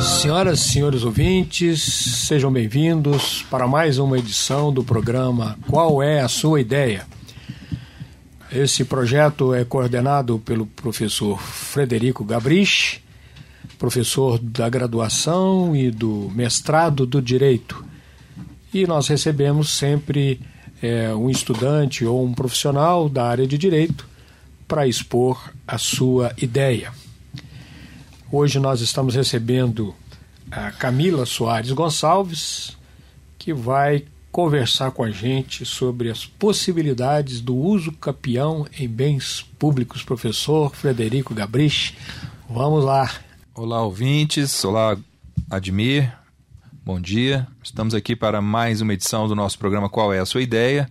Senhoras e senhores ouvintes, sejam bem-vindos para mais uma edição do programa Qual é a Sua Ideia? Esse projeto é coordenado pelo professor Frederico Gabrich, professor da graduação e do mestrado do Direito. E nós recebemos sempre é, um estudante ou um profissional da área de Direito para expor a sua ideia. Hoje nós estamos recebendo a Camila Soares Gonçalves, que vai conversar com a gente sobre as possibilidades do uso capião em bens públicos. Professor Frederico Gabrich, vamos lá. Olá, ouvintes. Olá, Admir. Bom dia. Estamos aqui para mais uma edição do nosso programa Qual é a Sua Ideia?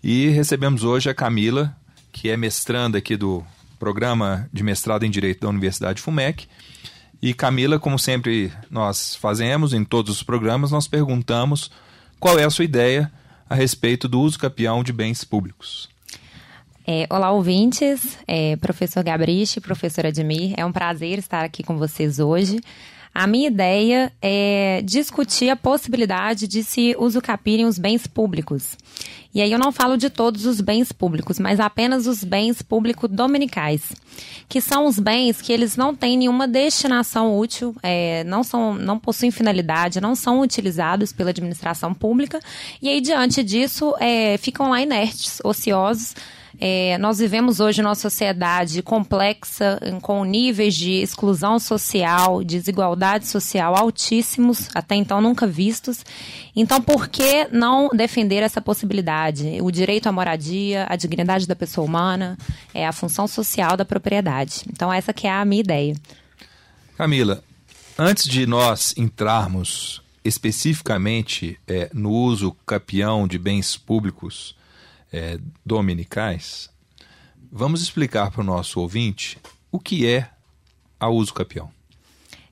E recebemos hoje a Camila, que é mestranda aqui do programa de mestrado em Direito da Universidade FUMEC e Camila, como sempre nós fazemos em todos os programas, nós perguntamos qual é a sua ideia a respeito do uso capião de bens públicos. É, olá, ouvintes, é, professor Gabriche, professora Admir, é um prazer estar aqui com vocês hoje. A minha ideia é discutir a possibilidade de se usucapirem os bens públicos. E aí eu não falo de todos os bens públicos, mas apenas os bens públicos dominicais, que são os bens que eles não têm nenhuma destinação útil, é, não, são, não possuem finalidade, não são utilizados pela administração pública, e aí diante disso é, ficam lá inertes, ociosos, é, nós vivemos hoje numa sociedade complexa, com níveis de exclusão social, desigualdade social altíssimos, até então nunca vistos. Então, por que não defender essa possibilidade? O direito à moradia, a dignidade da pessoa humana, é a função social da propriedade. Então, essa que é a minha ideia. Camila, antes de nós entrarmos especificamente é, no uso capião de bens públicos, é, dominicais, vamos explicar para o nosso ouvinte o que é a uso capião.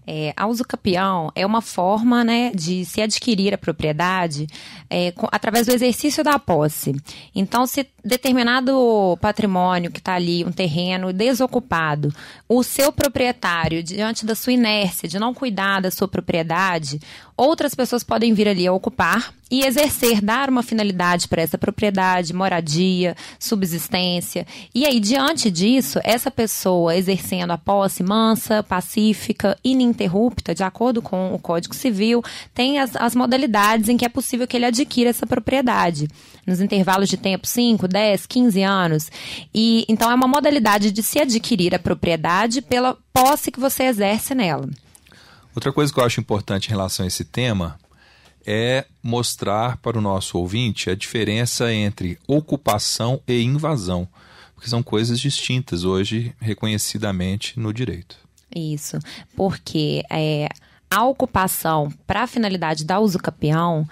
É, a uso capião é uma forma né, de se adquirir a propriedade é, com, através do exercício da posse. Então, se determinado patrimônio que está ali, um terreno desocupado, o seu proprietário, diante da sua inércia de não cuidar da sua propriedade, outras pessoas podem vir ali a ocupar e exercer, dar uma finalidade para essa propriedade, moradia, subsistência. E aí, diante disso, essa pessoa exercendo a posse mansa, pacífica, ininterrupta, de acordo com o Código Civil, tem as, as modalidades em que é possível que ele adquira essa propriedade. Nos intervalos de tempo 5, 10, 15 anos. E então é uma modalidade de se adquirir a propriedade pela posse que você exerce nela. Outra coisa que eu acho importante em relação a esse tema é mostrar para o nosso ouvinte a diferença entre ocupação e invasão, porque são coisas distintas hoje reconhecidamente no direito. Isso, porque é, a ocupação para a finalidade da usucapião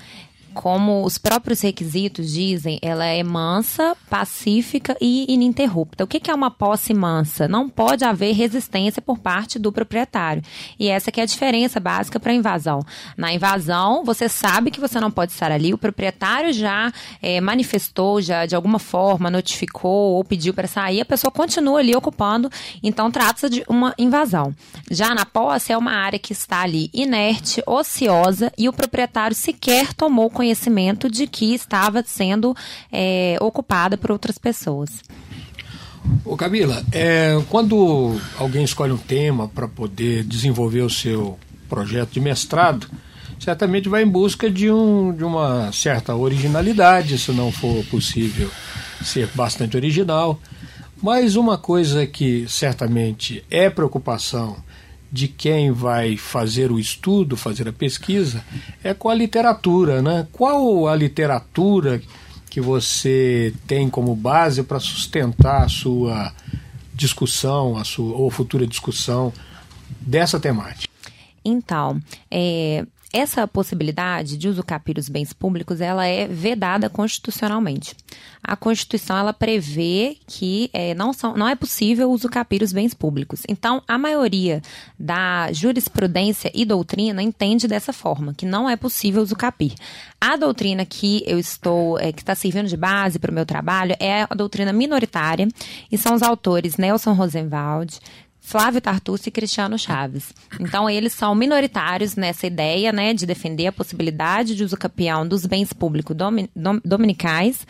como os próprios requisitos dizem, ela é mansa, pacífica e ininterrupta. O que é uma posse mansa? Não pode haver resistência por parte do proprietário. E essa que é a diferença básica para a invasão. Na invasão, você sabe que você não pode estar ali, o proprietário já é, manifestou, já de alguma forma notificou ou pediu para sair, a pessoa continua ali ocupando, então trata-se de uma invasão. Já na posse, é uma área que está ali inerte, ociosa e o proprietário sequer tomou conhecimento de que estava sendo é, ocupada por outras pessoas. Ô Camila, é, quando alguém escolhe um tema para poder desenvolver o seu projeto de mestrado, certamente vai em busca de, um, de uma certa originalidade, se não for possível ser bastante original. Mas uma coisa que certamente é preocupação de quem vai fazer o estudo, fazer a pesquisa, é com a literatura, né? Qual a literatura que você tem como base para sustentar a sua discussão, a sua ou futura discussão dessa temática? Então, é, essa possibilidade de usucapir os bens públicos, ela é vedada constitucionalmente. A Constituição, ela prevê que é, não, são, não é possível usucapir os bens públicos. Então, a maioria da jurisprudência e doutrina entende dessa forma, que não é possível usucapir. A doutrina que eu estou, é, que está servindo de base para o meu trabalho é a doutrina minoritária, e são os autores Nelson Rosenwald, Flávio Tartucci e Cristiano Chaves. Então, eles são minoritários nessa ideia né, de defender a possibilidade de uso capião dos bens públicos domi dominicais.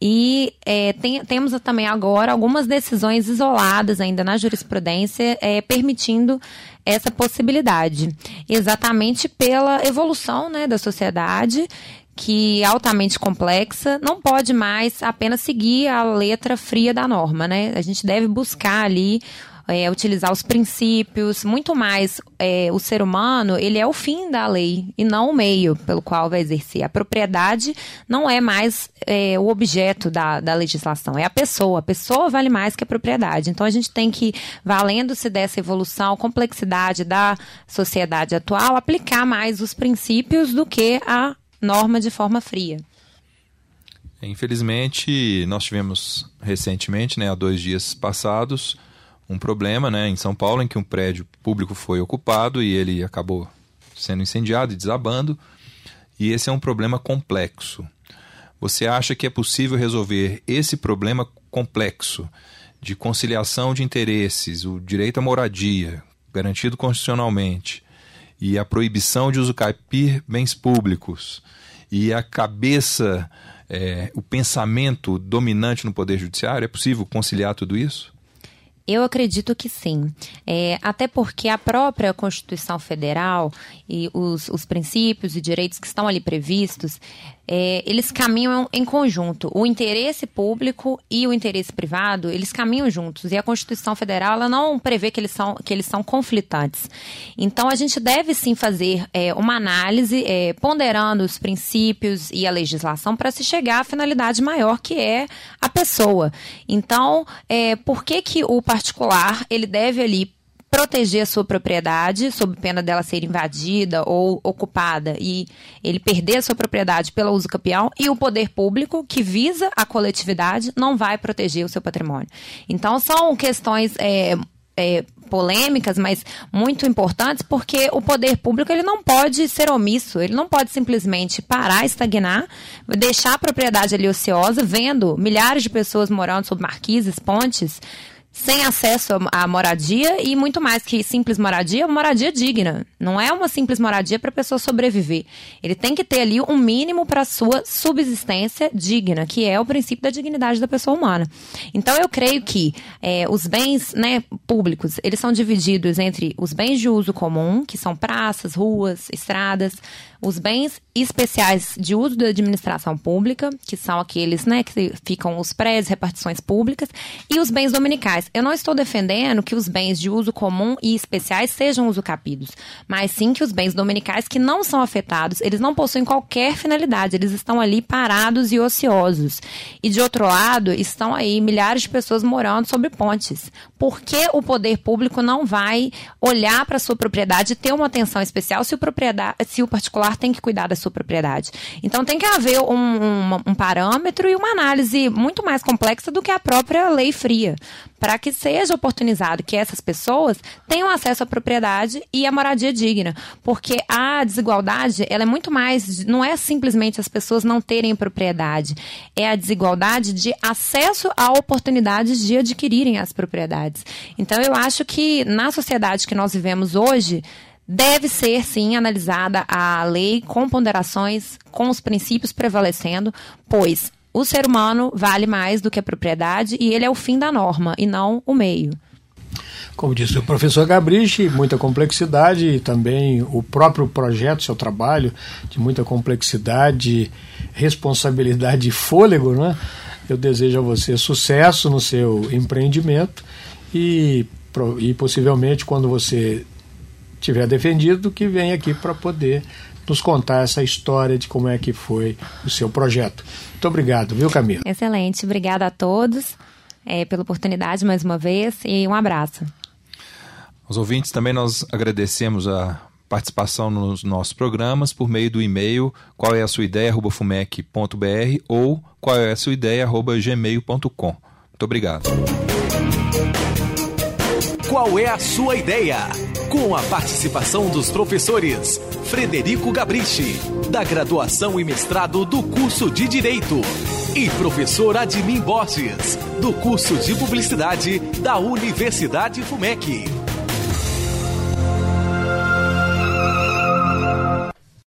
E é, tem, temos também agora algumas decisões isoladas ainda na jurisprudência é, permitindo essa possibilidade. Exatamente pela evolução né, da sociedade que é altamente complexa, não pode mais apenas seguir a letra fria da norma, né? A gente deve buscar ali é, utilizar os princípios, muito mais é, o ser humano, ele é o fim da lei e não o meio pelo qual vai exercer. A propriedade não é mais é, o objeto da, da legislação, é a pessoa. A pessoa vale mais que a propriedade. Então a gente tem que, valendo-se dessa evolução, complexidade da sociedade atual, aplicar mais os princípios do que a norma de forma fria. Infelizmente, nós tivemos recentemente, né, há dois dias passados, um problema né, em São Paulo em que um prédio público foi ocupado e ele acabou sendo incendiado e desabando. E esse é um problema complexo. Você acha que é possível resolver esse problema complexo de conciliação de interesses, o direito à moradia, garantido constitucionalmente, e a proibição de usucapiar bens públicos, e a cabeça, é, o pensamento dominante no Poder Judiciário? É possível conciliar tudo isso? Eu acredito que sim. É, até porque a própria Constituição Federal e os, os princípios e direitos que estão ali previstos, é, eles caminham em conjunto. O interesse público e o interesse privado, eles caminham juntos. E a Constituição Federal ela não prevê que eles são, que eles são conflitantes. Então, a gente deve sim fazer é, uma análise é, ponderando os princípios e a legislação para se chegar à finalidade maior, que é a pessoa. Então, é, por que, que o particular ele deve ali proteger a sua propriedade, sob pena dela ser invadida ou ocupada e ele perder a sua propriedade pelo uso capião, e o poder público, que visa a coletividade, não vai proteger o seu patrimônio. Então, são questões. É, é, polêmicas, mas muito importantes, porque o poder público ele não pode ser omisso, ele não pode simplesmente parar, estagnar, deixar a propriedade ali ociosa, vendo milhares de pessoas morando sob marquises, pontes, sem acesso à moradia e muito mais que simples moradia, moradia digna. Não é uma simples moradia para a pessoa sobreviver. Ele tem que ter ali um mínimo para sua subsistência digna, que é o princípio da dignidade da pessoa humana. Então eu creio que é, os bens né, públicos eles são divididos entre os bens de uso comum, que são praças, ruas, estradas, os bens especiais de uso da administração pública, que são aqueles né, que ficam os prédios, repartições públicas, e os bens dominicais. Eu não estou defendendo que os bens de uso comum e especiais sejam usucapidos, mas sim que os bens dominicais que não são afetados, eles não possuem qualquer finalidade, eles estão ali parados e ociosos. E de outro lado, estão aí milhares de pessoas morando sobre pontes. Por que o poder público não vai olhar para sua propriedade e ter uma atenção especial se o, propriedade, se o particular particular tem que cuidar da sua propriedade. Então tem que haver um, um, um parâmetro e uma análise muito mais complexa do que a própria lei fria, para que seja oportunizado que essas pessoas tenham acesso à propriedade e à moradia digna, porque a desigualdade ela é muito mais, não é simplesmente as pessoas não terem propriedade, é a desigualdade de acesso a oportunidades de adquirirem as propriedades. Então eu acho que na sociedade que nós vivemos hoje Deve ser, sim, analisada a lei com ponderações, com os princípios prevalecendo, pois o ser humano vale mais do que a propriedade e ele é o fim da norma e não o meio. Como disse o professor Gabrichi, muita complexidade e também o próprio projeto, seu trabalho, de muita complexidade, responsabilidade e fôlego, né? Eu desejo a você sucesso no seu empreendimento e, e possivelmente quando você tiver defendido, que vem aqui para poder nos contar essa história de como é que foi o seu projeto. Muito obrigado, viu, Camila? Excelente. Obrigada a todos é, pela oportunidade mais uma vez e um abraço. Os ouvintes também nós agradecemos a participação nos nossos programas por meio do e-mail qual é a sua ideia fumec.br ou qual é a sua ideia gmail.com. Muito obrigado. Qual é a sua ideia? Com a participação dos professores Frederico Gabrichi, da graduação e mestrado do curso de Direito, e professor Admin Borges, do curso de Publicidade da Universidade FUMEC.